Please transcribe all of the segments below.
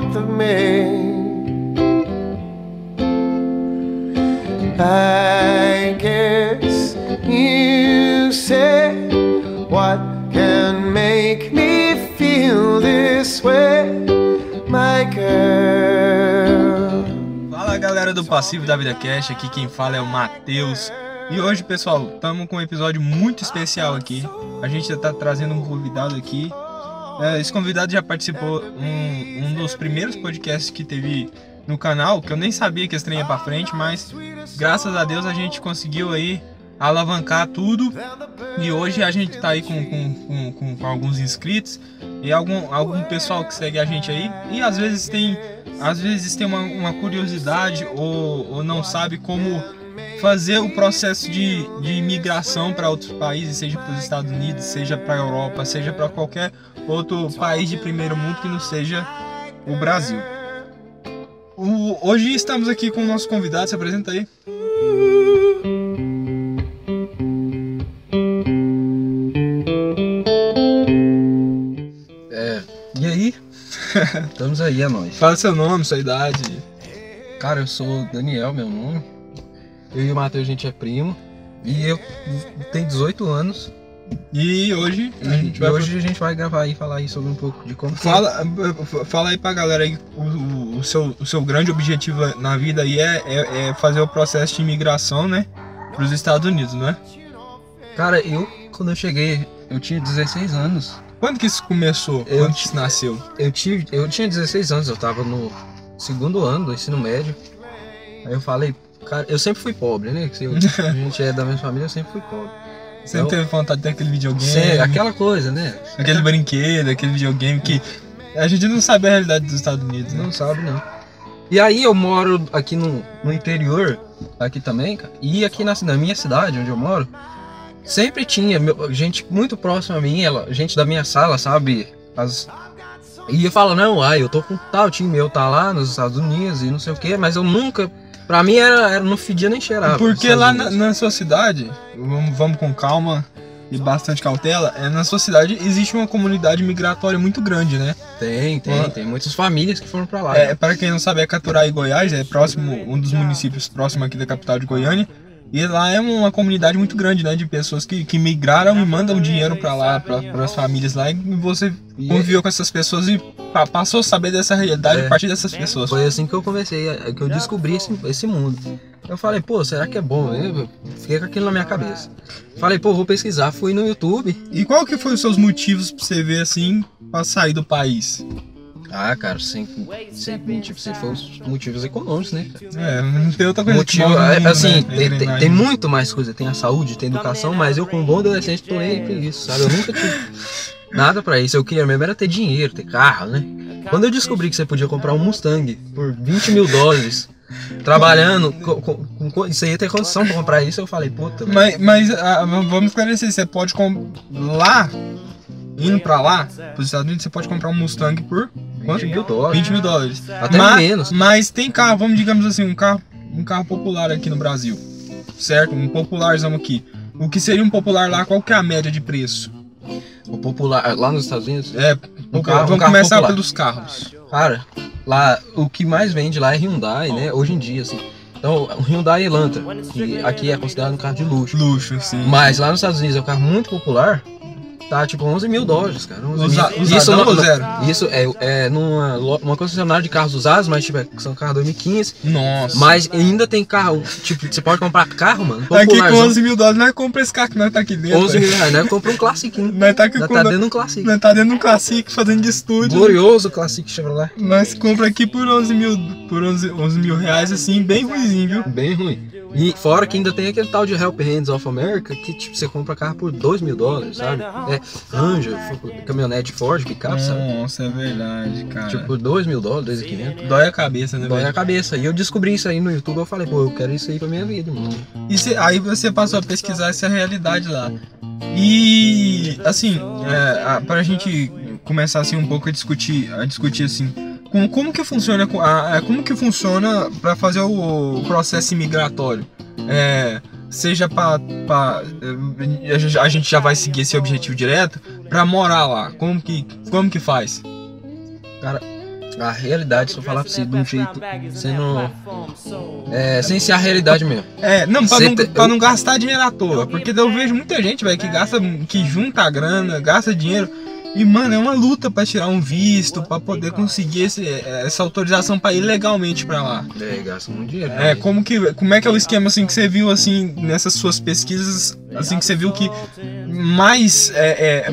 month of May. I guess you what can make me feel this way, my girl. Fala galera do Passivo da Vida Cash, aqui quem fala é o Matheus. E hoje, pessoal, estamos com um episódio muito especial aqui. A gente está trazendo um convidado aqui. É, esse convidado já participou um, um dos primeiros podcasts que teve no canal, que eu nem sabia que esse trem ia pra frente, mas graças a Deus a gente conseguiu aí alavancar tudo. E hoje a gente tá aí com, com, com, com, com alguns inscritos e algum, algum pessoal que segue a gente aí. E às vezes tem, às vezes tem uma, uma curiosidade ou, ou não sabe como fazer o processo de, de imigração para outros países, seja para os Estados Unidos, seja para a Europa, seja para qualquer outro país de primeiro mundo que não seja o Brasil. O- hoje estamos aqui com o nosso convidado, se apresenta aí. É, e aí? Estamos aí, é nóis. Fala seu nome, sua idade. Cara, eu sou Daniel, meu nome. Eu e o Matheus, a gente é primo. E eu tenho 18 anos. E hoje a gente E vai hoje a gente vai gravar e falar aí sobre um pouco de como Fala, fala aí pra galera aí o, o- seu, o seu grande objetivo na vida aí é, é, é fazer o processo de imigração, né? Pros Estados Unidos, né? Cara, eu, quando eu cheguei, eu tinha 16 anos. Quando que isso começou? Eu Quando que isso nasceu? Eu, tive, eu tinha 16 anos, eu tava no segundo ano do ensino médio. Aí eu falei, cara, eu sempre fui pobre, né? Se eu- a gente é da mesma família, eu sempre fui pobre. Sempre teve vontade de ter aquele videogame, Sempre, aquela coisa, né? aquele brinquedo, aquele videogame que a gente não sabe a realidade dos Estados Unidos, né? Não sabe, não. E aí eu moro aqui no, no interior, aqui também, cara. E aqui na, na minha cidade, onde eu moro, sempre tinha meu- gente muito próxima a mim, ela, gente da minha sala, sabe? As, e eu falo, não, ai, eu tô com tal time meu, tá lá nos Estados Unidos e não sei o quê, mas eu nunca. Pra mim era, era não fedia nem cheirava. Porque lá na, na sua cidade, vamos, vamos com calma e bastante cautela, é, na sua cidade existe uma comunidade migratória muito grande, né? Tem, tem, Ah. tem muitas famílias que foram pra lá. É, para quem não sabe, é Caturaí, Goiás, é próximo, um dos municípios próximo aqui da capital de Goiânia. E lá é uma comunidade muito grande, né, de pessoas que, que migraram e mandam dinheiro para lá, para as famílias lá, e você E conviveu com essas pessoas e pa- passou a saber dessa realidade É. a partir dessas pessoas. Foi assim que eu comecei, é, que eu descobri esse, esse mundo. Eu falei, pô, será que é bom? Eu fiquei com aquilo na minha cabeça. Falei, pô, vou pesquisar. Fui no YouTube. E qual que foi os seus motivos para você ver assim, para sair do país? Ah, cara, sempre, sempre, tipo, sempre foi os motivos econômicos, né? cara? É, não tem outra coisa Motivo, é, mundo, assim, né? tem, tem, tem muito mais coisa. Tem a saúde, tem a educação, mas eu, como bom adolescente, tô nem aí pra isso, sabe? Eu nunca tive nada pra isso. Eu queria mesmo era ter dinheiro, ter carro, né? Quando eu descobri que você podia comprar um Mustang por 20 mil dólares, trabalhando, com, com, com, você ia ter condição pra comprar isso, eu falei, puta. Mas, mas ah, vamos esclarecer, você pode comprar lá, indo pra lá, pros Estados Unidos, você pode comprar um Mustang por 20 mil dólares. 20 mil dólares. Até mas, menos. Mas tem carro, vamos digamos assim, um carro, um carro popular aqui no Brasil, certo? Um popularzão aqui. O que seria um popular lá, qual que é a média de preço? O popular, lá nos Estados Unidos, É, Um popular. carro- um vamos carro começar popular. pelos carros. cara, lá o que mais vende lá é Hyundai, né? Hoje em dia, assim. Então, o Hyundai Elantra, que aqui é considerado um carro de luxo. Luxo, sim. Mas lá nos Estados Unidos é um carro muito popular. Tá tipo 11 mil dólares, cara. 11 Usa- mil. usadão não- ou zero? Isso é, é numa uma concessionária de carros usados, mas tipo, é- são carros 2015. Nossa. Mas ainda tem carro, tipo, você pode comprar carro, mano. aqui com popularzão, 11 mil dólares, nós compra esse carro que nós tá aqui dentro. 11 mil reais, né? Compra um classiquinho. Nós tá aqui Já com tá dentro de um classic. nós tá dentro de um Classic fazendo de estúdio. Glorioso Classic Chevrolet. Nós compra aqui por 11 mil, por 11, 11 mil reais, assim, bem ruimzinho, viu? Bem ruim. E fora que ainda tem aquele tal de Help Hands of America que tipo, você compra carro por 2 mil dólares, sabe? É Ranger, caminhonete Ford, picape, sabe? Nossa, é verdade, cara. Tipo, 2 mil dólares, 2.500. dói a cabeça, né, Dói velho? a cabeça. E eu descobri isso aí no YouTube, eu falei, pô, eu quero isso aí pra minha vida, mano. E cê- aí você passou a pesquisar essa realidade lá. E, assim, é, a, pra gente começar, assim, um pouco a discutir, a discutir, assim, como, como que funciona, a- a- como que funciona pra fazer o, o processo imigratório? É, seja pra eh, a gente já vai seguir esse objetivo direto pra morar lá. Como que como que faz? A realidade, se eu falar pra você de um jeito, sendo. É, sem ser a realidade mesmo. É, não, pra, não, te- pra não gastar dinheiro à toa. Porque eu vejo muita gente, velho, que gasta, que junta a grana, gasta dinheiro. E, mano, é uma luta pra tirar um visto, pra poder conseguir esse- essa autorização pra ir legalmente pra lá. É, gasta muito dinheiro. É, como que, como é que é o esquema, assim, que você viu, assim, nessas suas pesquisas, assim, que você viu que mais, é, é,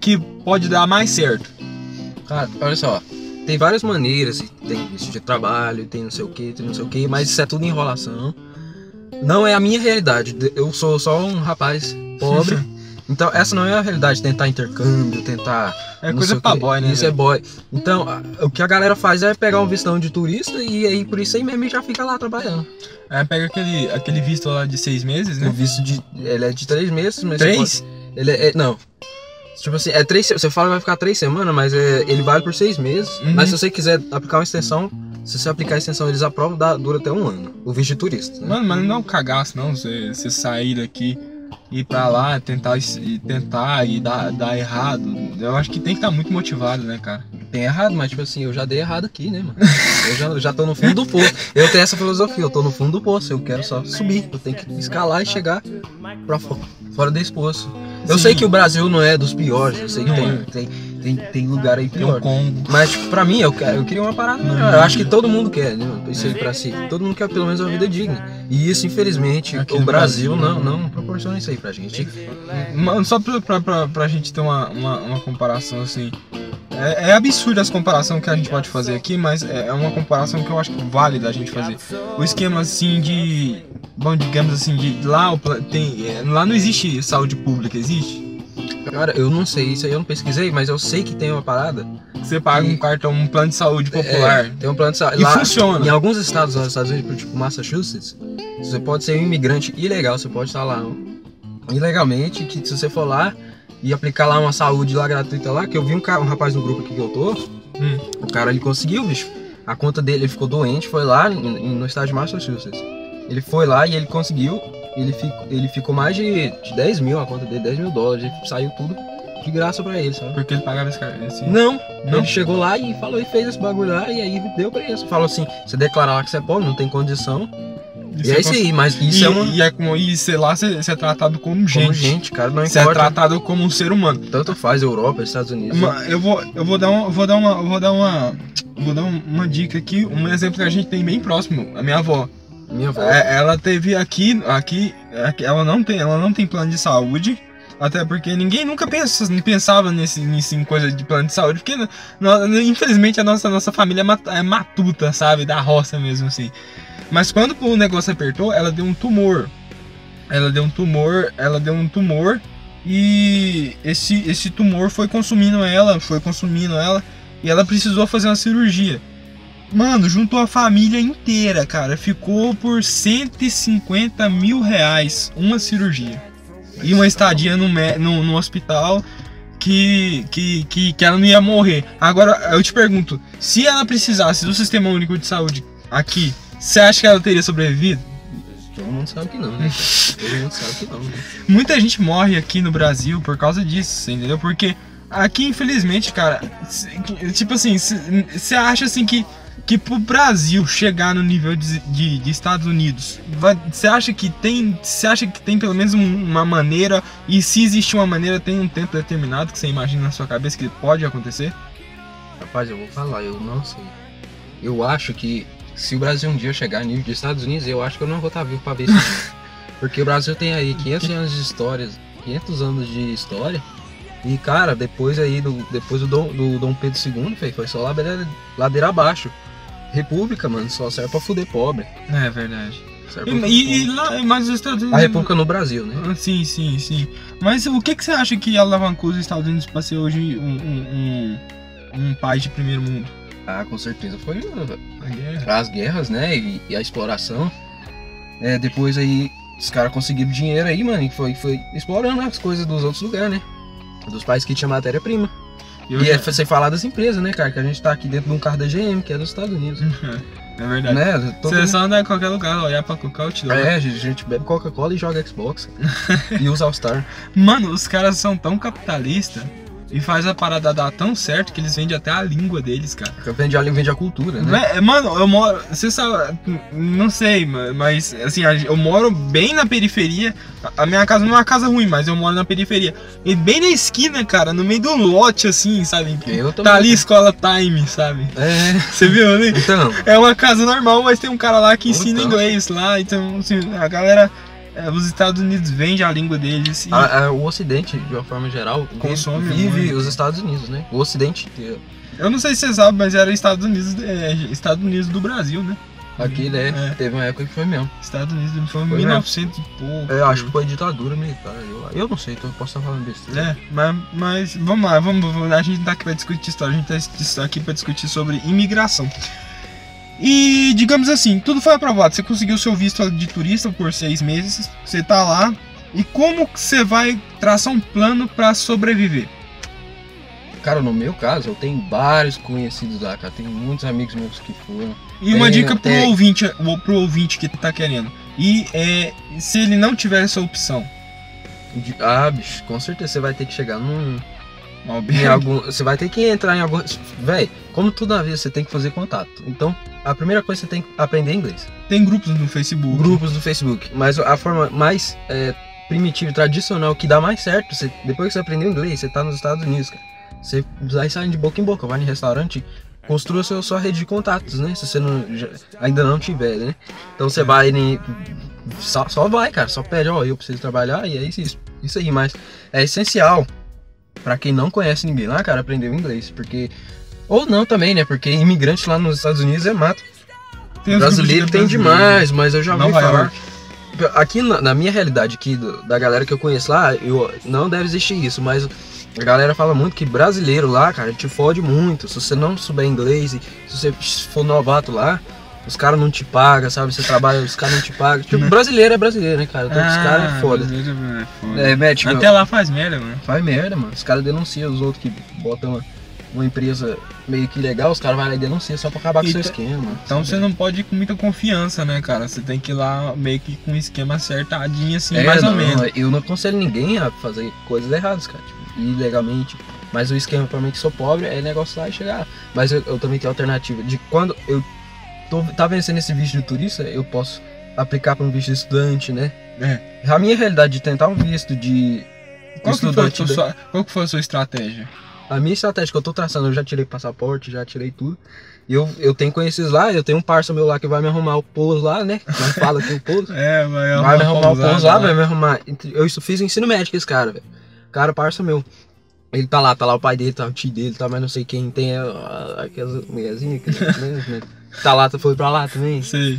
que pode dar mais certo? Cara, olha só. Tem várias maneiras, tem visto de trabalho, tem não sei o que, tem não sei o que, mas isso é tudo enrolação. Não é a minha realidade. Eu sou só um rapaz pobre. Então, essa não é a realidade, tentar intercâmbio, tentar. É coisa o pra quê. boy, né? Isso é boy. Então, o que a galera faz é pegar um vistão de turista e aí por isso aí mesmo já fica lá trabalhando. É, pega aquele, aquele visto lá de seis meses, O né? visto de. Ele é de três meses, mas. Três? pode- ele é, é- Não. Tipo assim, é três. Você fala que vai ficar três semanas, mas é, ele vale por seis meses. Uhum. Mas se você quiser aplicar uma extensão, se você aplicar a extensão, eles aprovam, dá, dura até um ano. O visto de turista. né? Mano, mas não é um cagaço, não. Você, você sair daqui, ir pra lá, tentar, e tentar e dar, dar errado. Eu acho que tem que estar muito motivado, né, cara? Tem errado, mas tipo assim, eu já dei errado aqui, né, mano? Eu já, já tô no fundo do poço. Eu tenho essa filosofia, eu tô no fundo do poço, eu quero só subir. Eu tenho que escalar e chegar pra fora, fora desse poço. Eu Sim. sei que o Brasil não é dos piores, eu sei que tem, é. tem, tem, tem lugar aí Tem um pior. Congo. Mas, tipo, pra mim, eu, quero, eu queria uma parada melhor. Eu acho que todo mundo quer, né? Isso aí pra si. Todo mundo quer pelo menos uma vida digna. E isso, infelizmente, Aqui o no Brasil, Brasil, não, não proporciona isso aí pra gente. Mano, só pra, pra, pra, pra gente ter uma, uma, uma comparação assim. É, é absurdo as comparações que a gente pode fazer aqui, mas é é uma comparação que eu acho que vale da gente fazer. O esquema assim de. Bom, digamos assim, de lá, tem, é, lá não existe saúde pública, existe? Cara, eu não sei, isso aí eu não pesquisei, mas eu sei que tem uma parada. Você paga E- um cartão, um plano de saúde popular. É, tem um plano de saúde. E Lá, funciona. Em alguns estados nos Estados Unidos, tipo Massachusetts, você pode ser um imigrante ilegal, você pode estar lá ilegalmente, que se você for lá e aplicar lá uma saúde lá gratuita lá, que eu vi um, cara, um rapaz no grupo aqui que eu tô, Hum. o cara ele conseguiu, bicho. A conta dele, ele ficou doente, foi lá no estado de Massachusetts. Ele foi lá e ele conseguiu, ele ficou, ele ficou mais de, de 10 mil a conta dele, 10 mil dólares, e saiu tudo de graça pra ele, sabe? Porque ele pagava esse cara. Esse... Não, Não? ele chegou lá e falou e fez esse bagulho lá e aí deu pra isso. Falou assim, você declarar lá que você é pobre, não tem condição. E, é isso aí, mas isso e, é uma e é como, e sei lá, você, você é tratado como gente. como gente, cara, não Você é tratado como um ser humano. Tanto faz Europa, Estados Unidos. Ma- Eu vou, eu vou dar uma, eu vou dar uma, eu vou dar uma, vou dar um- uma dica aqui, um exemplo que a gente tem bem próximo. A minha avó, Minha avó. É, ela teve aqui, aqui, aqui, ela não tem, ela não tem plano de saúde. Até porque ninguém nunca pensa, pensava nesse, nisso em coisa de plano de saúde, porque nó- infelizmente a nossa, nossa família é é matuta, sabe? Da roça mesmo, assim. Mas quando o negócio apertou, ela deu um tumor. Ela deu um tumor, ela deu um tumor e esse, esse tumor foi consumindo ela, foi consumindo ela e ela precisou fazer uma cirurgia. Mano, juntou a família inteira, cara. Ficou por 150 mil reais uma cirurgia. E uma estadia no, no, no hospital que, que, que, que ela não ia morrer. Agora, eu te pergunto, se ela precisasse do Sistema Único de Saúde aqui, você acha que ela teria sobrevivido? Todo mundo sabe que não, né? Todo mundo sabe que não. né? Muita gente morre aqui no Brasil por causa disso, entendeu? Porque aqui, infelizmente, cara, tipo assim, você acha assim que, que pro Brasil chegar no nível de, de, de Estados Unidos, você acha que tem. Você acha que tem pelo menos um- uma maneira, e se existe uma maneira, tem um tempo determinado que você imagina na sua cabeça que pode acontecer? Rapaz, eu vou falar, eu não sei. Eu acho que se o Brasil um dia chegar no nível dos Estados Unidos, eu acho que eu não vou estar vivo pra ver isso. Porque o Brasil tem aí 500 anos de história, 500 anos de história. E cara, depois aí do depois do Dom, do Dom Pedro II, foi só ladeira, ladeira abaixo. República, mano, só serve pra fuder pobre. É verdade. E, e- e lá, mas os Estados Unidos. A República no Brasil, né? Ah, Sim, sim, sim. Mas o que, que você acha que alavancou os Estados Unidos para ser hoje um, um, um, um país de primeiro mundo? Ah, com certeza foi guerra. as guerras, né? E, e a exploração. É, depois aí os caras conseguiram dinheiro aí, mano, e foi, foi explorando as coisas dos outros lugares, né? Dos países que tinha matéria-prima. Eu E já- é sem falar das empresas, né, cara? Que a gente tá aqui dentro de um carro da GM, que é dos Estados Unidos. É verdade. Né? Todo Você só anda em qualquer lugar, olhar pra outdoor. É, a gente bebe Coca-Cola e joga Xbox. e usa All-Star. Mano, os caras são tão capitalistas e faz a parada dar tão certo que eles vendem até a língua deles, cara. Vende a, vende a cultura, né? Mano, eu moro. Você sabe. Não sei, ma- mas assim, eu moro bem na periferia. A a minha casa não é uma casa ruim, mas eu moro na periferia. E bem na esquina, cara, no meio do lote, assim, sabe? Eu também. Tá ali escola time, sabe? É. Você viu, né? Então, É uma casa normal, mas tem um cara lá que ensina Então. inglês lá. Então, assim, a galera. É, os Estados Unidos vendem a língua deles. E, a- a- o Ocidente, de uma forma geral, Consome vive muito. os Estados Unidos, né? O Ocidente inteiro. eu não sei se você sabe, mas era Estados Unidos, é, Estados Unidos do Brasil, né? Aqui, né? É. Teve uma época que foi mesmo. Estados Unidos foi em Foi 1900 e pouco. Eu acho que foi ditadura militar. Eu, eu não sei, então eu posso estar falando besteira. É, mas, mas vamos lá, vamos, vamos- a gente não tá aqui pra discutir história, a gente tá aqui pra discutir sobre imigração. E digamos assim, tudo foi aprovado. Você conseguiu seu visto de turista por seis meses, você tá lá. E como você vai traçar um plano pra sobreviver? Cara, no meu caso, eu tenho vários conhecidos lá, cara. Tenho muitos amigos meus que foram. E uma Tem dica pro até- ouvinte, pro ouvinte que tá querendo. E é, se ele não tiver essa opção, Ah, bicho, com certeza você vai ter que chegar num. Em algum, você vai ter que entrar em algum. Véi, como tudo na vida, você tem que fazer contato. Então, a primeira coisa você tem que aprender inglês. tem grupos no Facebook. Grupos do Facebook. Mas a forma mais é, primitiva tradicional que dá mais certo, você- depois que você aprendeu inglês, você tá nos Estados Unidos, cara. Você vai saindo de boca em boca, vai em restaurante, construa seu, sua rede de contatos, né? Se você não, já- ainda não tiver, né? Então você vai em. Só, só vai, cara. Só pede, ó, eu preciso trabalhar e é isso, isso aí. Mas é essencial pra quem não conhece ninguém lá, cara, aprender o inglês. Porque. Ou não também, né? Porque imigrante lá nos Estados Unidos é mato. Tem Brasileiro tem demais, mas eu já ouvi Nova falar. Aqui na, na minha realidade aqui, do- da galera que eu conheço lá, eu, não deve existir isso, mas a galera fala muito que brasileiro lá, cara, te fode muito. Se você não souber inglês e se você for novato lá, os caras não te pagam, sabe? Você trabalha, os caras não te pagam. Tipo, Né? brasileiro é brasileiro, né, cara? Os Ah, caras é foda. brasileiro é foda. É, né, tipo, Até lá faz merda, mano. faz merda, mano. Os caras denunciam os outros que botam uma, uma empresa meio que legal, os caras vão lá e denunciam só pra acabar com o seu Então- esquema. Então sabe? você não pode ir com muita confiança, né, cara? Você tem que ir lá meio que com um esquema acertadinho, assim, É, mais ou não, menos. Eu não aconselho ninguém a fazer coisas erradas, cara. Tipo, ilegalmente. Mas o esquema pra mim que sou pobre é negócio lá e chegar. Mas eu, eu também tenho alternativa. De quando eu tô, tá vencendo esse visto de turista, eu posso aplicar pra um visto de estudante, né? É. A minha realidade de tentar um visto de Qual que, foi estudante. tua, da- sua- qual que foi a sua estratégia? A minha estratégia que eu tô traçando, eu já tirei passaporte, já tirei tudo. E eu, eu tenho conhecidos lá, eu tenho um parça meu lá que vai me arrumar o pouso lá, né? Não fala que o pouso. É, vai, Vai me arrumar o pouso lá, velho. vai me arrumar. Eu isso- fiz ensino médio com esse cara, velho. Cara, parça meu. Ele tá lá, tá lá o pai dele, tá o tio dele, tá mais não sei quem. Tem a- a- aquelas mulherzinhas né, né, tá lá, tá- foi pra lá também. Sei.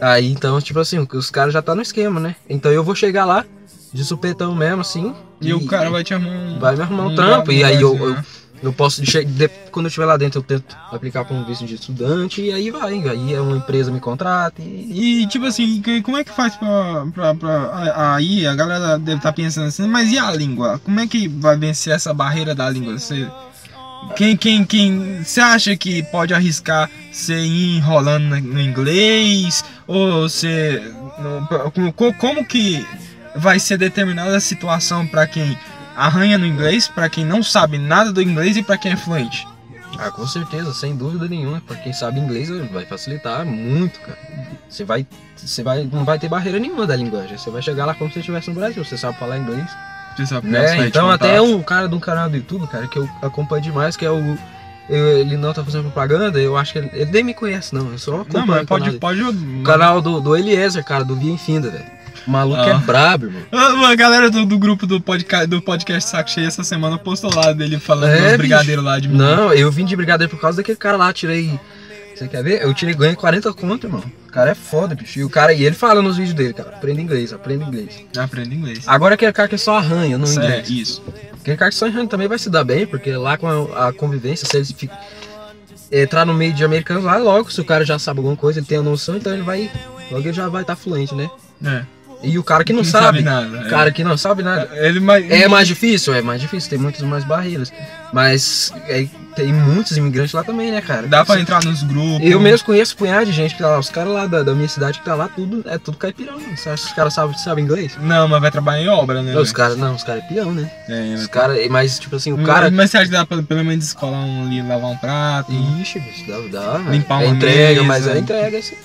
Aí então, tipo assim, os caras já tá no esquema, né? Então eu vou chegar lá, de supetão mesmo, assim. E, o cara vai te arrumar um. vai me arrumar um, um trampo. E aí eu, eu, né? eu posso, de- quando eu estiver lá dentro, eu tento aplicar pra um visto de estudante. E aí vai. Aí é uma empresa me contrata e. E tipo assim, como é que faz pra. pra, pra aí a galera deve estar pensando assim, mas e a língua? Como é que vai vencer essa barreira da língua? Você. Quem, quem, quem. Você acha que pode arriscar ir enrolando no- inglês? Ou você. como- co- como que vai ser determinada a situação pra quem arranha no inglês, pra quem não sabe nada do inglês e pra quem é fluente? Ah, com certeza, sem dúvida nenhuma. Pra quem sabe inglês vai facilitar muito, cara. Você vai. Você vai. Não vai ter barreira nenhuma da linguagem. Você vai chegar lá como se estivesse no Brasil. Você sabe falar inglês. Né? Então até um cara de um canal do YouTube, cara, que eu acompanho demais, que é o. eu- ele não tá fazendo propaganda, eu acho que ele, ele nem me conhece, não. Eu só acompanho Não, mas o pode. canal, pode o canal do, do Eliezer, cara, do Via Infinda, velho. O maluco é Ah. brabo, irmão. Ah, A galera do, do grupo do podcast, do podcast Saco Cheio essa semana postou lá dele falando É, dos brigadeiros lá de Não, eu vim de brigadeiro por causa daquele cara lá, tirei. Você quer ver? Eu tirei ganho 40 conto, irmão. O cara é foda, bicho. E o cara, e ele fala nos vídeos dele, cara, aprenda inglês, aprenda inglês. Aprende inglês. Agora aquele cara que só arranha no Isso é, inglês. isso. Aquele cara que só arranha também vai se dar bem, porque lá com a, a convivência, se ele fica, entrar no meio de americanos lá, logo, se o cara já sabe alguma coisa, ele tem a noção, então ele vai. Logo ele já vai estar fluente, né? É. E o cara que não, Não sabe, nada. o cara que não sabe nada. Ele. É mais difícil, é mais difícil, tem muitas mais barreiras. Mas é, tem muitos imigrantes lá também, né, cara? Dá pra Você- entrar nos grupos. Eu mesmo conheço um punhado de gente que tá lá, os caras lá da, da minha cidade que tá lá, tudo, é tudo caipirão. né? Você acha que os caras sabem, sabem inglês? Não, mas vai trabalhar em obra, né? Não, os caras, não, os caras é peão, né? É, Os caras, mas tipo assim, o Mas- cara. Mas você acha que dá pra pelo menos descolar um ali, lavar um prato? Ixi, bicho, dá, dá. Limpar é uma entrega, mesa. mas é entrega, assim.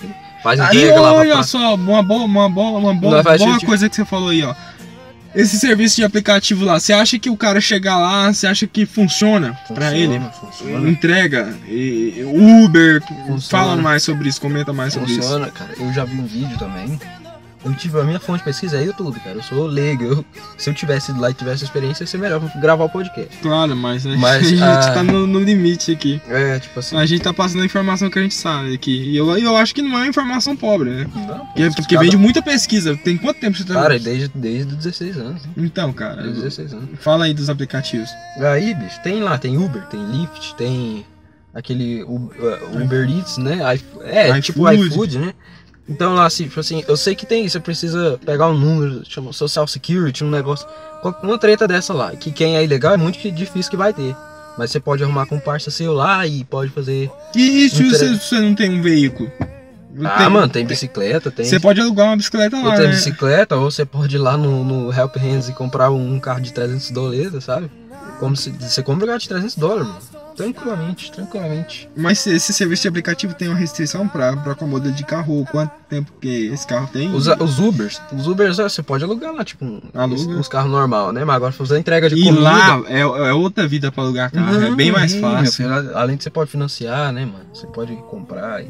Faz Aí, entrega, lava olha só, uma boa, uma boa, uma boa, boa assistir. coisa que você falou aí, ó. Esse serviço de aplicativo lá, você acha que o cara chegar lá, você acha que funciona, pra ele? Funciona, Entrega, e- Uber, Funciona. fala mais sobre isso, comenta mais sobre isso. funciona, cara. Eu já vi um vídeo também. Eu tive a minha fonte de pesquisa é YouTube, cara. Eu sou leigo. Eu- se eu tivesse ido lá e tivesse experiência, ia ser melhor gravar o podcast. Claro, mas, a Mas, gente ah, tá no, no limite aqui. É, tipo assim. A gente tá passando a informação que a gente sabe aqui. E eu, eu acho que não é informação pobre, né? Não, Porque, os porque cada- vem de muita pesquisa. Tem quanto tempo você tá. Cara, desde, desde 16 anos. né? Então, cara. Desde 16 anos. Fala aí dos aplicativos. Aí, bicho, tem lá, tem Uber, tem Lyft, tem aquele U- uh, Uber Eats, né? I- É, iFood. tipo iFood, né? Então lá, assim, tipo assim, eu sei que tem, você precisa pegar um número, chama Social Security, um negócio, uma treta dessa lá, que quem é ilegal é muito difícil que vai ter. Mas você pode arrumar com um parça seu lá e pode fazer. E se Inter- você, você não tem um veículo? Ah, Tem- mano, tem bicicleta, tem. Você pode alugar uma bicicleta ou lá, tem né? bicicleta, ou você pode ir lá no, no Help Hands e comprar um carro de 300 dólares, sabe? Como se você compra um carro de 300 dólares, mano. Tranquilamente, tranquilamente. Mas se esse serviço de aplicativo tem uma restrição pra, pra qual modelo de carro, quanto tempo que esse carro tem? Os, os Ubers, os Ubers você pode alugar lá, tipo, um- Aluga. uns, uns carros normal, né? Mas agora fazer entrega de E comida. lá é, é outra vida pra alugar carro, é Não, bem mais fácil. filho, além de você pode financiar, né, mano? Você pode comprar. E...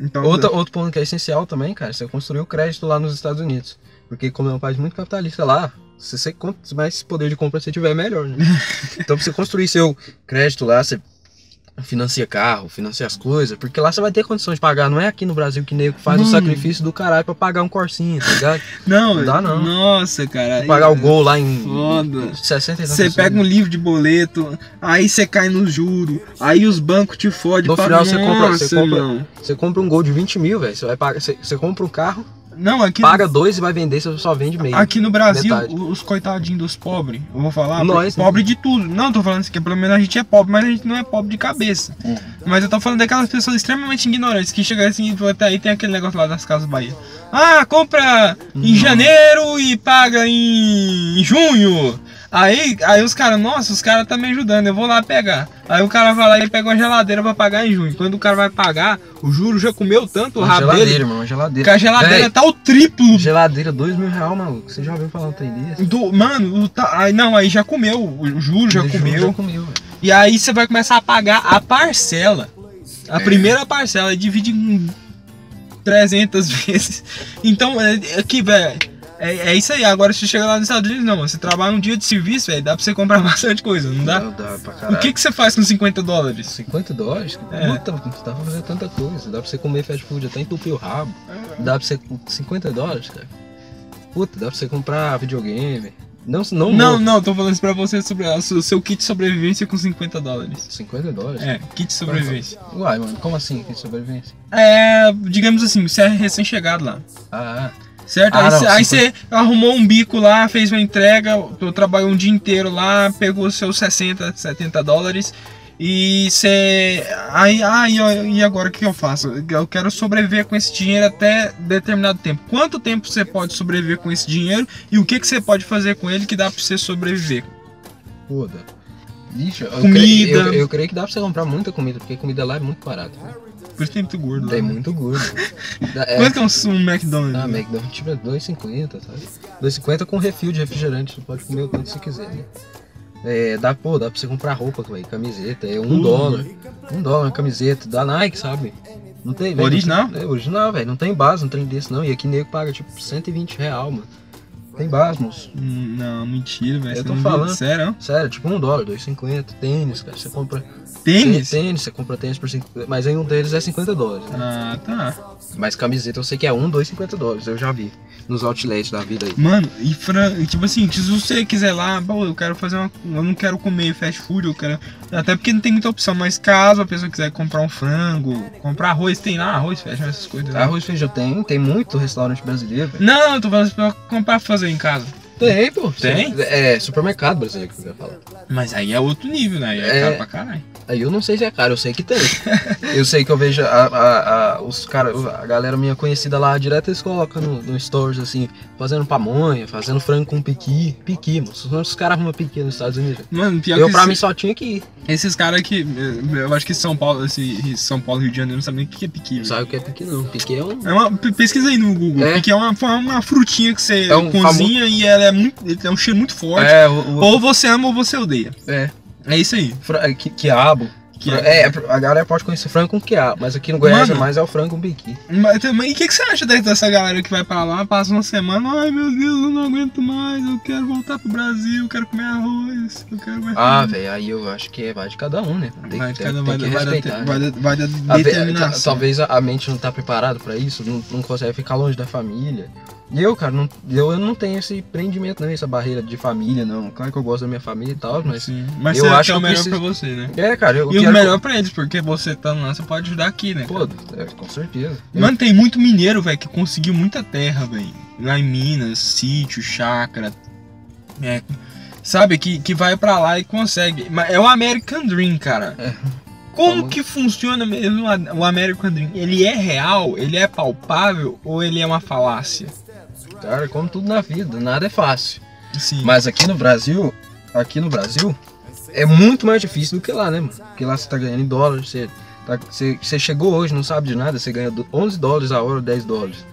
Então, Outra, outro ponto que é essencial também, cara, você construir o crédito lá nos Estados Unidos. Porque como é um país muito capitalista lá, se você quanto mais poder de compra você tiver, melhor, né? então pra você construir seu crédito lá, você financia carro, financia as coisas, porque lá você vai ter condições de pagar, não é aqui no Brasil que nego faz o Mano. sacrifício do caralho pra pagar um corsinho, tá ligado? não, não dá, não. Nossa, cara. pagar o gol lá em Foda. 60 e Você pega um livro de boleto, aí você cai no juro, aí os bancos te fodem No final você compra- você compra-. Você compra um gol de 20 mil, velho. Você vai pagar. Você, você compra um carro, Não, aqui, paga dois e vai vender, você só vende meio. aqui no Brasil, Metade. os coitadinhos dos pobres, eu vou falar, Nós, né? pobre de tudo. Não, tô falando assim, que pelo menos a gente é pobre, mas a gente não é pobre de cabeça. Uhum. Mas eu tô falando daquelas pessoas extremamente ignorantes que chegam assim e até aí tem aquele negócio lá das Casas Bahia. Ah, compra em Uhum. janeiro e paga em junho. Aí, aí os caras, nossa, os caras tá me ajudando, eu vou lá pegar. Aí o cara vai lá e pega uma geladeira pra pagar em junho. Quando o cara vai pagar, o juro já comeu tanto o Uma rabo geladeira, dele. irmão, uma geladeira. Que a geladeira Véi, tá o triplo Geladeira, dois mil reais, maluco. Você já ouviu falar um trem desse? do. Mano, o ta- aí, não, aí já comeu. O juro já Ele comeu. Já comeu. E aí você vai começar a pagar a parcela. A É. primeira parcela e divide em 300 vezes. Então, é, é que, velho, é, é isso aí. Agora, você chega lá nos Estados Unidos, não. Você trabalha um dia de serviço, velho, dá pra você comprar bastante coisa, não dá? Dá, dá pra caralho. O que, que você faz com 50 dólares? 50 dólares? É. Puta, dá pra fazer tanta coisa. Dá pra você comer fast food até entupir o rabo. Dá pra você. 50 dólares, cara. Puta, dá pra você comprar videogame. Não, não, Não, não, tô falando isso pra você sobre o seu kit de sobrevivência com 50 dólares. 50 dólares? É, kit de sobrevivência. Uai, mano, como assim? Que sobrevivência? É, digamos assim, você é recém-chegado lá. Ah, Certo? Ah, aí não, aí 50. você arrumou um bico lá, fez uma entrega, eu trabalhou um dia inteiro lá, pegou seus 60, 70 dólares e você. Aí, aí, e agora o que eu faço? Eu quero sobreviver com esse dinheiro até determinado tempo. Quanto tempo você pode sobreviver com esse dinheiro e o que, que você pode fazer com ele que dá pra você sobreviver? foda. Eu Comida. creio, eu, eu creio que dá pra você comprar muita comida, porque comida lá é muito barata. né? Por isso tem muito gordo. Tem lá. muito gordo. Dá- é, Quanto é um, um McDonald's? Ah, McDonald's tipo é 2,50, sabe? 2,50 com refil de refrigerante, você pode comer o que você quiser, né? É, dá, pô, dá pra você comprar roupa, véio, camiseta, é um Uhum. dólar. Um dólar uma camiseta, da Nike, sabe? Não tem, velho, Original? não tem- é original, velho. Não tem base, não tem desse não. E aqui nego paga tipo 120 real, mano. Tem. Hum, Não, mentira, velho. Eu tô falando. Sério? Sério, tipo um dólar, 2,50. Tênis, cara. Você compra Tênis? tênis, você compra tênis por 50. Mas aí um deles é 50 dólares, né? Ah, tá. Mas camiseta eu sei que é 1, 2, 50 dólares. Eu já vi nos outlets da vida aí. Mano, e frango, tipo assim, se você quiser lá, eu quero fazer uma. Eu não quero comer fast food, eu quero. Até porque não tem muita opção, mas caso a pessoa quiser comprar um frango, comprar arroz, tem lá arroz, feijão, essas coisas. né? Arroz feijão tem, tem muito restaurante brasileiro. velho. Não, eu tô falando pra comprar pra fazer em casa. Tem, pô. Tem? É, supermercado brasileiro que eu ia falar. Mas aí é outro nível, né? Aí é, É. caro pra caralho. Aí eu não sei se é caro, eu sei que tem. eu sei que eu vejo a, a, a- os cara, a galera minha conhecida lá direto, eles colocam no, no stories assim, fazendo pamonha, fazendo frango com piqui. Piqui, moço. Os caras arrumam piqui nos Estados Unidos. Mano, pior Eu que pra esse- mim só tinha que ir. esses caras aqui, eh, eu acho que São Paulo, esse São Paulo, Rio de Janeiro, não sabe nem o que é piqui. Não sabe o que é piqui não. Piqui é um. É uma, pe- pesquisa aí no Google. É. Piqui é uma, uma frutinha que você É um cozinha e ela é muito. ele tem um cheiro muito forte. É, o, o- Ou você ama ou você odeia. é, É isso aí. fra- quiabo. Que é, a galera pode conhecer frango com quiabo, mas aqui no Goiás Mano. é mais é o frango com piqui. Mas, também- e o que, que você acha de- dessa galera que vai pra lá, passa uma semana, ai meu Deus, eu não aguento mais, eu quero voltar pro Brasil, eu quero comer arroz, eu quero mais Ah, arroz." velho, aí eu acho que é- vai de cada um, né? Tem, vai de cada tem vai, que da- vai, da, respeitar, né? vai, da, vai da A ve- determinação. Talvez a, a mente não tá preparada pra isso, não, não consegue ficar longe da família. E eu, cara, não, eu, não tenho esse prendimento, não, essa barreira de família, não. Claro que eu gosto da minha família e tal, mas. Sim, mas eu você acho que o eu melhor preciso- pra você, né? É, cara, eu E quero. o melhor pra eles, porque você estando lá, você pode ajudar aqui, né? Pô, é, com certeza. Mano, tem muito mineiro, velho, que conseguiu muita terra, velho. Lá em Minas, sítio, chácara. É, sabe, que, que vai pra lá e consegue. Mas é o American Dream, cara. É. Como que funciona mesmo o American Dream? Ele é real? Ele é palpável? Ou ele é uma falácia? Cara, como tudo na vida, nada é fácil. Sim. Mas aqui no Brasil, aqui no Brasil, é muito mais difícil do que lá, né, mano? Porque lá você tá ganhando em dólar, você, tá- você, você chegou hoje, não sabe de nada, você ganha do- 11 dólares a hora, 10 dólares.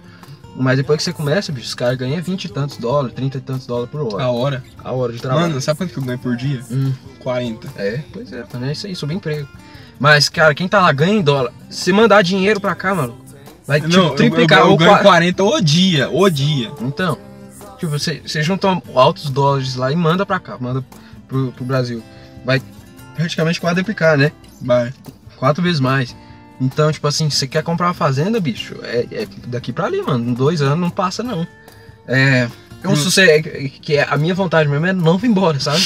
Mas depois que você começa, bicho, os caras ganham 20 e tantos dólares, 30 e tantos dólares por hora. a hora. A hora de trabalho. Mano, sabe quanto que eu ganho por dia? Hum, 40. é, pois é, também é isso aí, subemprego. Mas, cara, quem tá lá ganha em dólar. Se mandar dinheiro pra cá, mano, vai tipo, Não, eu, eu, triplicar eu ou ganho qua- 40 o dia, o dia. Então, tipo, você, você junta altos dólares lá e manda pra cá, manda pro, pro Brasil. Vai praticamente quadruplicar, né? Vai. Quatro vezes mais. Então, tipo assim, você quer comprar uma fazenda, bicho, é, é daqui pra ali, mano. Em dois anos não passa, não. É. Eu, Hum. se você, que é, a minha vontade mesmo é não vir embora, sabe?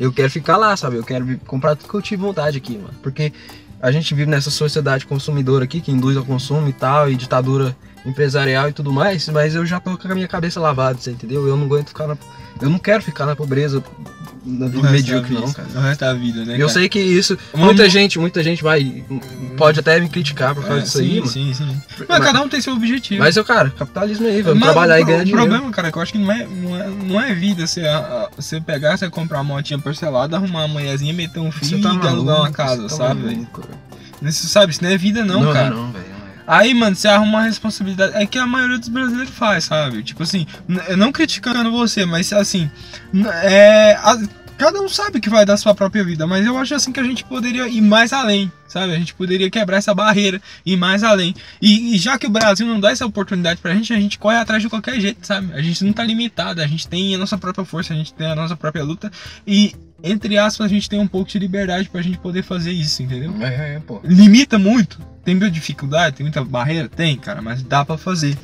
Eu quero ficar lá, sabe? Eu quero comprar tudo que eu tive vontade aqui, mano. Porque a gente vive nessa sociedade consumidora aqui, que induz ao consumo e tal, e ditadura empresarial e tudo mais, mas eu já tô com a minha cabeça lavada, você entendeu? Eu não aguento ficar na. Eu não quero ficar na pobreza na O vida resto medíocre, não, cara. O resto da vida, né? Eu cara? sei que isso. Vamos- Muita gente, muita gente vai. Pode até me criticar por causa É, disso sim, aí, mano. sim, sim. Mas, Mas- cada um tem seu objetivo. Mas eu, cara, capitalismo aí, vamos Mas trabalhar o e ganhar O dinheiro. problema, cara, é que eu acho que não é, não é, não é vida você, você pegar, você comprar uma motinha parcelada, arrumar uma mulherzinha, meter um filho Você tá e alugar uma casa, você tá sabe? maluco, velho. Isso, sabe, isso não é vida não, não, cara. Não, velho. Aí, mano, você arruma uma responsabilidade. É que a maioria dos brasileiros faz, sabe? Tipo assim, não criticando você, mas assim, é. a- cada um sabe que vai dar sua própria vida, mas eu acho assim que a gente poderia ir mais além, sabe? A gente poderia quebrar essa barreira, ir mais além. E, e já que o Brasil não dá essa oportunidade pra gente, a gente corre atrás de qualquer jeito, sabe? A gente não tá limitado, a gente tem a nossa própria força, a gente tem a nossa própria luta e. Entre aspas, a gente tem um pouco de liberdade pra gente poder fazer isso, entendeu? É, é, pô. limita muito. Tem muita dificuldade, tem muita barreira? Tem, cara, mas dá pra fazer.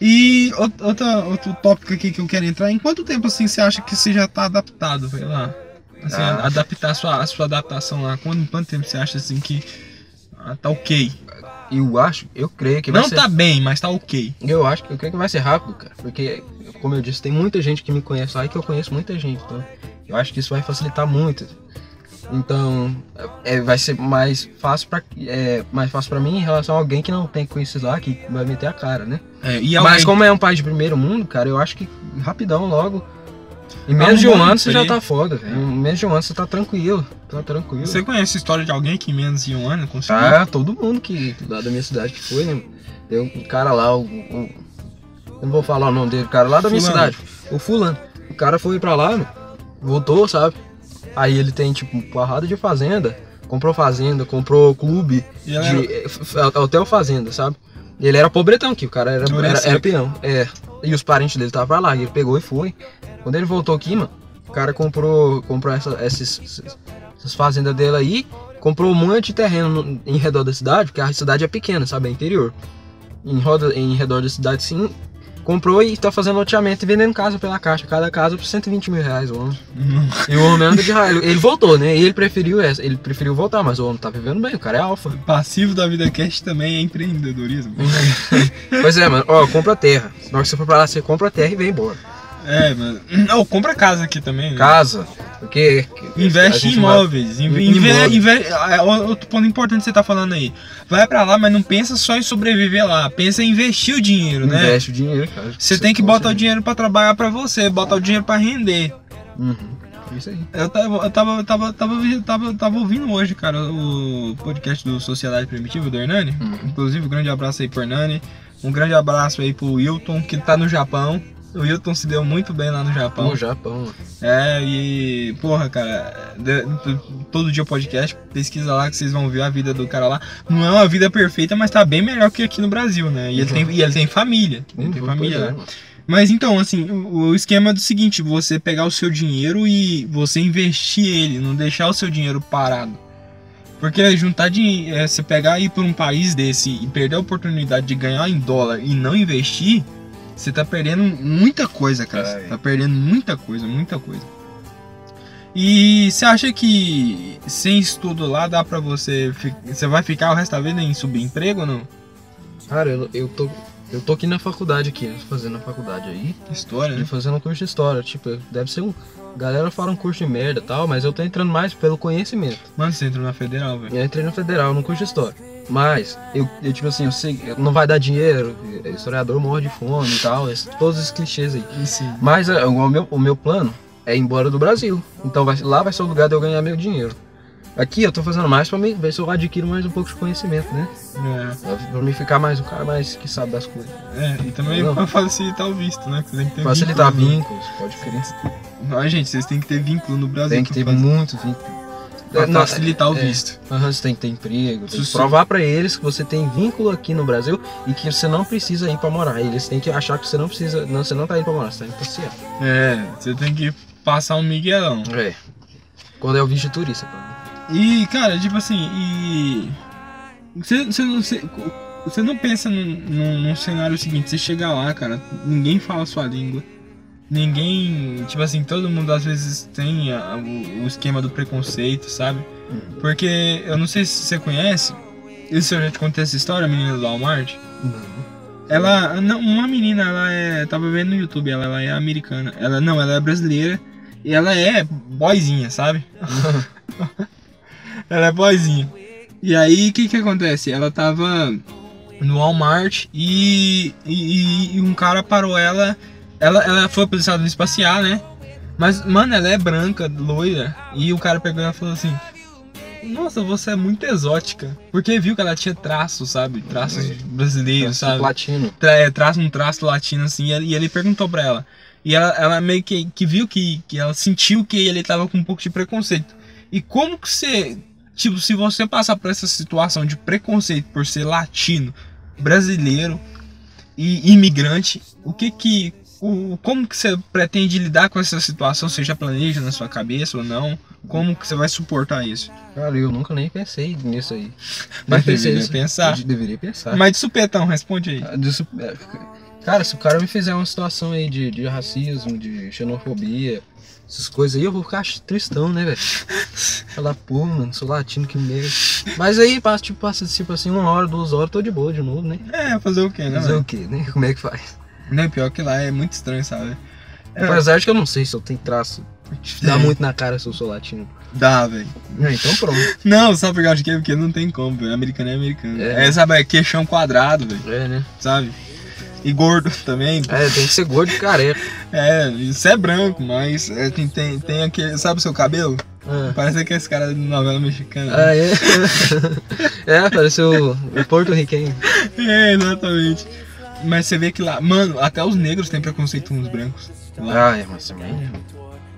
E out- outra, outro tópico aqui que eu quero entrar, em quanto tempo assim você acha que você já tá adaptado, vai lá? Assim, Ah. adaptar a sua, a sua adaptação lá. Quanto, quanto tempo você acha assim que ah, tá ok? Eu acho, eu creio que vai Não ser. tá bem, mas tá ok. Eu acho que eu creio que vai ser rápido, cara. Porque, como eu disse, tem muita gente que me conhece lá e que eu conheço muita gente. Então, eu acho que isso vai facilitar muito. Então, é, vai ser mais fácil para é, mais fácil para mim em relação a alguém que não tem conhecido lá, que vai meter a cara, né? É, e Mas alguém- como é um país de primeiro mundo, cara, eu acho que rapidão logo. Em menos de um ano você já tá foda, velho. Em menos de um ano você tá tranquilo. Tá tranquilo. Você conhece a história de alguém que em menos de um ano conseguiu? Ah, todo mundo que lá da minha cidade que foi, né? Tem um cara lá, o, o- eu não vou falar o nome dele, o cara lá da minha Fulano. cidade, o fulano. O cara foi pra lá, meu, voltou, sabe? Aí ele tem tipo porrada de fazenda, comprou fazenda, comprou clube de f- f- hotel fazenda, sabe? Ele era pobretão aqui, o cara era, era, era peão. É. E os parentes dele estavam pra lá, e ele pegou e foi. Quando ele voltou aqui, mano, o cara comprou, comprou essa, esses- essas fazendas dele aí, comprou um monte de terreno no- em redor da cidade, porque a cidade é pequena, sabe? É interior. em, roda, em redor da cidade, sim. Comprou e tá fazendo loteamento e vendendo casa pela caixa. Cada casa por 120 mil reais o homem. E o homem anda de raio. Ele voltou, né? Ele preferiu essa. Ele preferiu voltar, mas o homem tá vivendo bem, o cara é alfa. Passivo da vida cast também é empreendedorismo. pois é, mano. Ó, compra terra. Na hora que você for pra lá, você compra terra e vem embora. É, mano. Não, compra casa aqui também, né? Casa. Porque. Investe em gente vai- imóveis. Inve, imóveis. inve- é outro ponto importante que você tá falando aí. Vai pra lá, mas não pensa só em sobreviver lá. Pensa em investir o dinheiro, né? Investe o dinheiro, cara. Você tem que botar o dinheiro pra trabalhar pra você, botar o dinheiro pra render. Uhum. É Isso aí. Eu tava, eu tava, eu tava, tava, tava, tava ouvindo hoje, cara, o podcast do Sociedade Primitiva do Hernani. Uhum. Inclusive, um grande abraço aí pro Hernani. Um grande abraço aí pro Wilton, que tá no Japão. O Wilton se deu muito bem lá no Japão. No Japão. É, e, porra, cara, de- de- todo dia o podcast, pesquisa lá que vocês vão ver a vida do cara lá. Não é uma vida perfeita, mas tá bem melhor que aqui no Brasil, né? E ele tem, e ele tem família. Ele tem Uhum, família pois lá. é. Mas então, assim, o, o esquema é do seguinte: você pegar o seu dinheiro e você investir ele, não deixar o seu dinheiro parado. Porque juntar dinheiro, é, você pegar e ir para um país desse e perder a oportunidade de ganhar em dólar e não investir, você tá perdendo muita coisa, cara. Você tá perdendo muita coisa, muita coisa. E você acha que sem estudo lá dá pra você. Você vai ficar o resto da vida em subemprego ou não? Cara, eu, eu tô. Eu tô aqui na faculdade aqui, fazendo a faculdade aí. História, E né? fazendo um curso de história. Tipo, deve ser um. Galera fala um curso de merda e tal, mas eu tô entrando mais pelo conhecimento. Mano, você entrou na federal, velho. Eu entrei na federal, no curso de história. Mas, eu, eu, tipo assim, eu sei, não vai dar dinheiro, historiador morre de fome e tal, esse- todos esses clichês aí. Sim. Mas é, o, meu, o meu plano é ir embora do Brasil. Então vai, lá vai ser o lugar de eu ganhar meu dinheiro. Aqui eu tô fazendo mais pra mim, ver se eu adquiro mais um pouco de conhecimento, né? É. Pra, mim ficar mais um cara mais que sabe das coisas. É, e também Não. pra facilitar o visto, né? Que tem que ter Facilitar vínculo. vínculos, pode crer. Ai, gente, vocês têm que ter vínculo no Brasil. Tem que ter fazer- muito vínculo. Pra Não, facilitar o é. visto. Aham, você tem que ter emprego, tem que provar pra eles que você tem vínculo aqui no Brasil e que você não precisa ir pra morar. Eles têm que achar que você não precisa, não, você não tá indo pra morar, você tá indo passear. É, você tem que passar um miguelão. É. Quando é o visto de turista, pô. E, cara, tipo assim, e. Você, você, não, você, você não pensa num, num, num cenário seguinte, você chega lá, cara, ninguém fala a sua língua. Ninguém. Tipo assim, todo mundo às vezes tem a- o, o esquema do preconceito, sabe? Porque eu não sei se você conhece. Isso eu já te contei essa história, a menina do Walmart. Não. Ela, não, uma menina, ela é, tava vendo no YouTube, ela, ela é americana. Ela não, ela é brasileira e ela é boizinha, sabe? ela é boizinha. E aí, o que que acontece? Ela tava no Walmart e, e, e um cara parou ela, ela, ela foi Estados Unidos passear, né? Mas, mano, ela é branca, loira, e o cara pegou ela e falou assim: Nossa, você é muito exótica. Porque viu que ela tinha traços, sabe? Traços brasileiros, sabe? Latino. tra é, traça um traço latino assim, e ele- e ele perguntou pra ela. E ela, ela meio que, que viu que, que ela sentiu que ele tava com um pouco de preconceito. E como que você, tipo, se você passar por essa situação de preconceito por ser latino, brasileiro e imigrante, o que que o, como que você pretende lidar com essa situação? Você já planeja na sua cabeça ou não? Como que você vai suportar isso? Cara, eu nunca nem pensei nisso aí. Nem pensei deveria pensar. Eu deveria pensar. Mas de supetão, responde aí. Ah, disso- é, Cara, se o cara me fizer uma situação aí de, de racismo, de xenofobia, essas coisas aí, eu vou ficar tristão, né, velho? Falar, pô, mano, sou latino, que merda. Mas aí, passa, tipo, passa, tipo assim, uma hora, duas horas, tô de boa de novo, né? É, fazer o quê, né? Fazer mano? o quê, né? Como é que faz? Não, pior que lá é muito estranho, sabe? É. Apesar de que eu não sei se eu tenho traço. Dá muito na cara se eu sou latino. Dá, velho. É, então pronto. Não, sabe por causa de quê? Porque não tem como, velho. Americano é americano. É. É, sabe, é queixão quadrado, velho. É, né? Sabe? E gordo também. É, tem que ser gordo e careca. É, isso é branco, mas é, tem, tem, tem aquele. Sabe o seu cabelo? Ah. Parece aquele cara de novela mexicana. Ah, é? é, pareceu o porto-riquenho. É, exatamente. Mas você vê que lá, mano, até os negros têm preconceito com os brancos. Lá. Ah, é, mas também.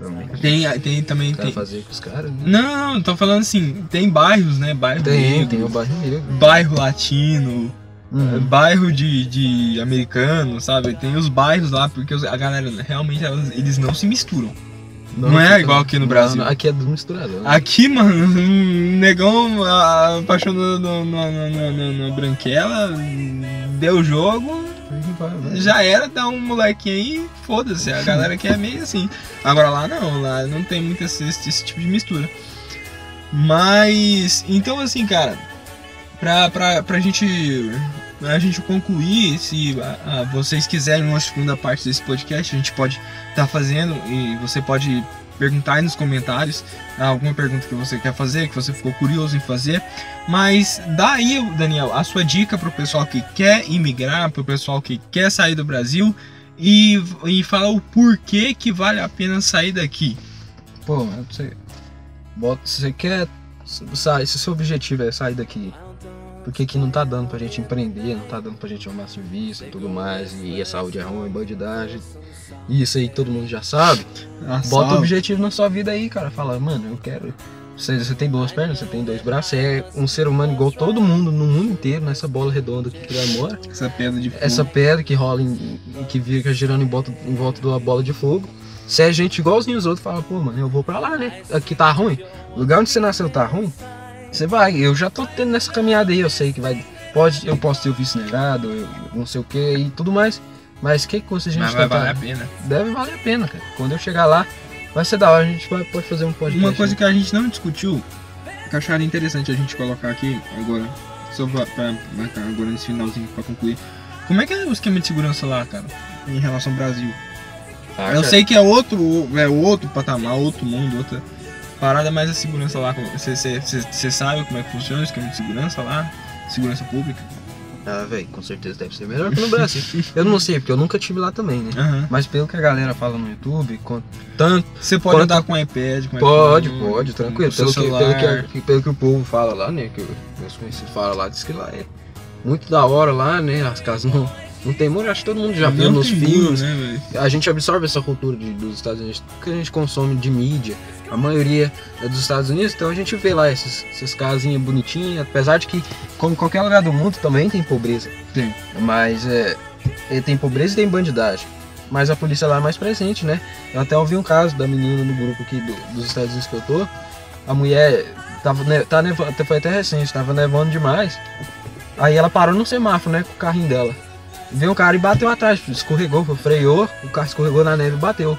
Também. Tem, tem também. Tem... fazer com os caras, né? Não, não, tô falando assim, tem bairros, né? Bairro Tem, negro, tem o bairro negro. bairro latino, É, Uhum. bairro de, de americano, sabe? Tem os bairros lá, porque a galera realmente elas- eles não se misturam. Não é fica- igual aqui no não, Brasil. não, aqui é tudo misturado. né? Aqui, mano, um negão apaixonou na, na, na, na- na branquela, o jogo, já era dar um molequinho aí, foda-se. A galera que é meio assim. Agora lá não, lá não tem muito esse, esse tipo de mistura. Mas, então assim, cara, pra, pra, pra gente a gente concluir, se a, a, vocês quiserem uma segunda parte desse podcast, a gente pode estar tá fazendo e você pode perguntar aí nos comentários alguma pergunta que você quer fazer, que você ficou curioso em fazer. Mas daí, Daniel, a sua dica para o pessoal que quer imigrar, para o pessoal que quer sair do Brasil e, e falar o porquê que vale a pena sair daqui. Pô, você, você quer sair, se seu objetivo é sair daqui porque aqui não tá dando pra gente empreender, não tá dando pra gente arrumar serviço e tudo mais, e a saúde é ruim, bandidagem. Isso aí todo mundo já sabe. Ah, Bota o objetivo na sua vida aí, cara. Fala, mano, eu quero. Você, você tem duas pernas, você tem dois braços, você é um ser humano igual todo mundo, no mundo inteiro, nessa bola redonda que vai mora. Essa pedra de fogo. Essa pedra que rola e que fica girando em volta, em volta da bola de fogo. Se é gente igualzinho os outros, fala, pô, mano, eu vou pra lá, né? Aqui tá ruim. O lugar onde você nasceu tá ruim você vai, eu já tô tendo nessa caminhada aí, eu sei que vai. Pode, eu posso ter o vice negado, eu, não sei o que e tudo mais. Mas que coisa a gente Mas vai valer a pena. Deve valer a pena, cara. Quando eu chegar lá, vai ser da hora, a gente vai, pode fazer um podcast. Uma coisa que a gente não discutiu, que acharia interessante a gente colocar aqui agora, só pra, pra marcar agora nesse finalzinho pra concluir. Como é que é o esquema de segurança lá, cara, em relação ao Brasil? Ah, eu cara. sei que é outro, é outro patamar, outro mundo, outra parada, mas a segurança lá, você sabe como é que funciona o esquema de segurança lá? Segurança pública? Ah, velho, com certeza deve ser melhor que no Brasil. eu não sei, porque eu nunca tive lá também, né? Uhum. Mas pelo que a galera fala no YouTube, tanto. Você pode andar com iPad, com Pode, iPhone, pode, tranquilo. Pelo que, pelo, que, pelo que o povo fala lá, né? Que meus conhecidos falam lá, diz que lá é muito da hora lá, né? As casas não não tem muro, acho que todo mundo já viu nos filmes. Né, a gente absorve essa cultura de, dos Estados Unidos, que a gente consome de mídia. A maioria é dos Estados Unidos, então a gente vê lá esses, essas casinhas bonitinhas, apesar de que, como qualquer lugar do mundo, também tem pobreza. Tem. Mas é, tem pobreza e tem bandidagem. Mas a polícia lá é mais presente, né? Eu até ouvi um caso da menina no grupo aqui do, dos Estados Unidos que eu tô. A mulher tava, tá nevando, foi até recente, tava nevando demais. Aí ela parou no semáforo, né, com o carrinho dela. Veio um cara e bateu atrás, escorregou, freou, o carro escorregou na neve e bateu.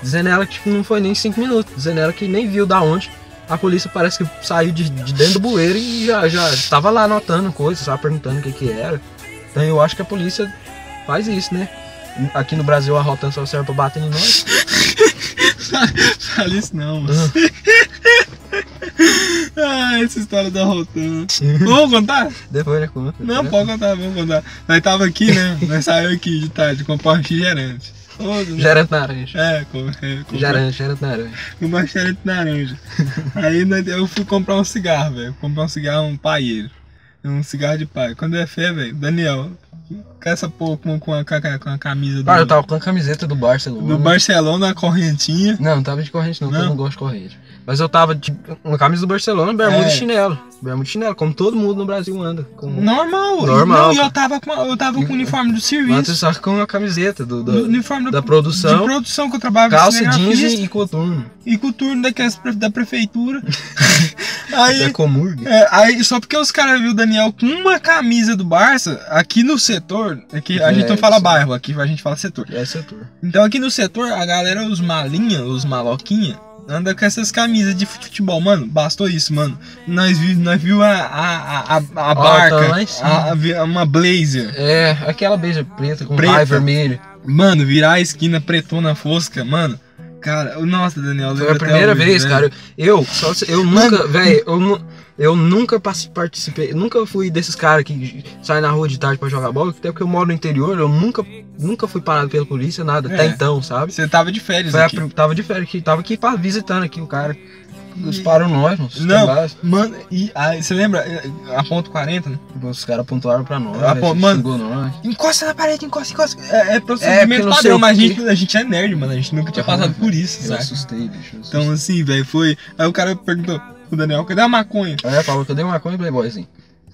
Dizendo ela que tipo, não foi nem 5 minutos, dizendo ela que nem viu da onde. A polícia parece que saiu de, de dentro do bueiro e já, já estava lá anotando coisas, só perguntando o que, que era. Então eu acho que a polícia faz isso, né? Aqui no Brasil a rota só serve pra bater em nós. Fala isso não, mano. Ah, essa história da Rotan. Vamos contar? Depois eu conta. Não, pode contar, vamos contar. Nós tava aqui, né? Nós saímos aqui de tarde, comprar um refrigerante. Oh, gerante naranja. É, com, é com gerante, gerante naranja. Comprar gerante naranja. Aí eu fui comprar um cigarro, velho. Comprar um cigarro, um paieiro. Um cigarro de pai. Quando é fé, velho, Daniel, com essa porra com, com, a, com a camisa do. Ah, eu tava com a camiseta do Barcelona. Do Barcelona, a correntinha. Não, não tava de corrente não, não. eu não gosto de corrente. Mas eu tava de uma camisa do Barcelona, bermuda é. e chinelo. Bermuda e chinelo, como todo mundo no Brasil anda. Com... Normal. Normal. E eu tava com, eu tava com o uniforme do serviço. Mas só com a camiseta do, do uniforme da, da produção. De produção que eu trabalhava Calça, jeans e, e coturno. E coturno daquelas, da prefeitura. aí, da Comurg. É, aí, só porque os caras viu o Daniel com uma camisa do Barça, aqui no setor, aqui, a é, gente não fala bairro, aqui a gente fala setor. É setor. Então aqui no setor, a galera, os malinha, os maloquinha, anda com essas camisas de futebol, mano. Bastou isso, mano. Nós viu, nós viu a, a, a, a barca, a, a, uma blazer. É, aquela blazer preta com preta. vermelho. Mano, virar a esquina pretona fosca, mano. Cara, nossa, Daniel, Foi a primeira hoje, vez, cara. Eu, só, eu nunca, velho, eu não eu nunca participei, nunca fui desses caras que saem na rua de tarde para jogar bola, até porque eu moro no interior, eu nunca, nunca fui parado pela polícia, nada, é, até então, sabe? Você tava de férias Foi aqui. A, tava de férias aqui, tava aqui visitando aqui o cara. Os param nós, mano. Não, mano, e aí, você lembra? A ponto 40, né? Os caras pontuaram pra nós. A ponto, mano, nós. encosta na parede, encosta, encosta. É, é procedimento é, padrão, mas a gente, a gente é nerd, mano. A gente nunca tinha passado por isso, eu sabe? Assustei, bicho. Eu assustei. Então, assim, velho, foi. Aí o cara perguntou, o Daniel, cadê a maconha? Aí falou, cadê a maconha, Playboy, assim?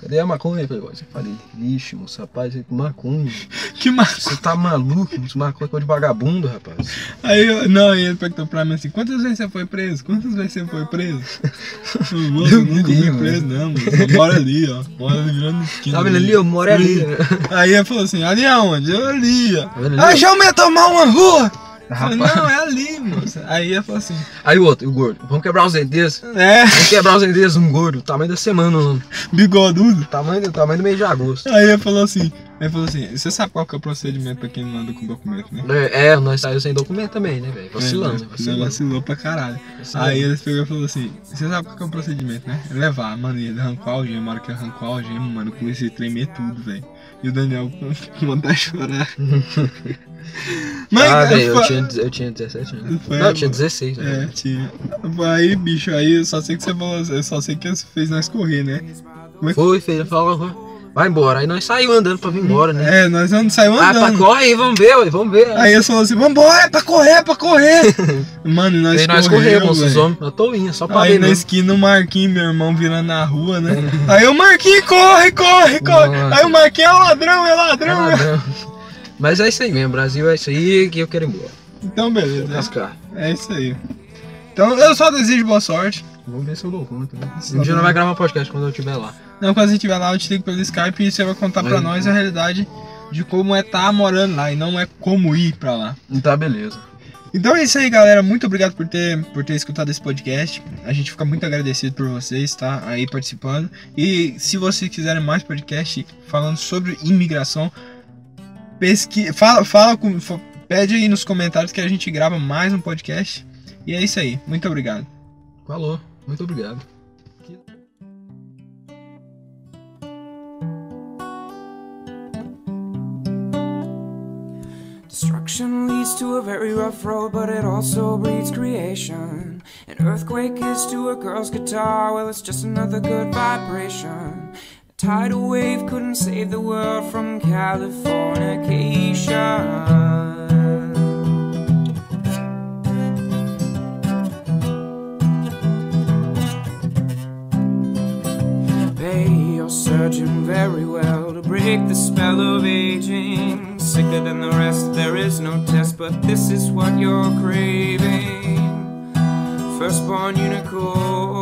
cadê a maconha, Playboy? Eu falei, vixe, moço, rapaz, maconha. Que massa. Você tá maluco? Moço, maconha é coisa de vagabundo, rapaz. Aí, eu, não, ele perguntou pra mim assim, quantas vezes você foi preso? Quantas vezes você foi preso? Eu, moço, Deus nunca me fui livre, preso, não, moço. Eu moro ali, ó. Moro ali virando esquina. Tá vendo ali? Eu moro ali. né? Aí ele falou assim, ali aonde? Eu ali, ó. Tá? Ah, já eu ia tomar uma rua! Eu Rapaz. não, é ali, moça. Aí ele falou assim, Aí o outro, o gordo, vamos quebrar os desse. é, Vamos quebrar os desse, um gordo, tamanho da semana, mano. bigodudo. Tamanho, tamanho do mês de agosto. Aí ele falou assim, ele falou assim, você sabe qual que é o procedimento pra quem não anda com documento, né? É, é, nós saímos sem documento também, né, velho? Vacilando? É, Vacilando. vacilou pra caralho. Vacilando. Aí ele pegou e falou assim: Você sabe qual que é o procedimento, né? Levar, mano, ele arrancou a algema, a hora que arrancou a algema, mano, eu comecei a tremer tudo, velho. E o Daniel com vontade de chorar. Mas, ah, velho, eu tinha, eu tinha 17 anos. Foi, Não, eu tinha 16, É, né? tinha. Aí, bicho, aí eu só sei que você falou, eu só sei que você fez nós correr, né? Foi, filho, falou, vai embora. Aí nós saímos andando pra vir embora, né? É, nós vamos sair Ah, pra andando. corre aí, vamos ver, ué, vamos ver. Aí ele falou assim: Vambora, é pra correr, é pra correr. Mano, e nós Aí nós corremos, os homens, na toinha, só pra Aí ver na mesmo. esquina o Marquinhos, meu irmão, virando na rua, né? Aí o Marquinhos corre, corre, corre. Nossa. Aí o Marquinhos é ladrão, é É ladrão. ladrão. Mas é isso aí mesmo, Brasil é isso aí que eu quero ir embora. Então, beleza. É isso aí. Então, eu só desejo boa sorte. Vamos ver se eu dou conta. Né? Um dia nós vai gravar um podcast quando eu estiver lá. Não, quando você estiver lá, eu te ligo pelo Skype e você vai contar pra nós a realidade de como é estar morando lá e não é como ir pra lá. Tá, beleza. Então é isso aí, galera. Muito obrigado por ter, por ter escutado esse podcast. A gente fica muito agradecido por vocês, tá? Aí participando. E se vocês quiserem mais podcast falando sobre imigração, pesqui... fala, fala com... pede aí nos comentários que a gente grava mais um podcast. E é isso aí. Muito obrigado. Falou. Muito obrigado. Destruction leads to a very rough road, but it also breeds creation. An earthquake is to a girl's guitar, well, it's just another good vibration. A tidal wave couldn't save the world from Californication. Surgeon very well to break the spell of aging. Sicker than the rest, there is no test, but this is what you're craving. Firstborn unicorn,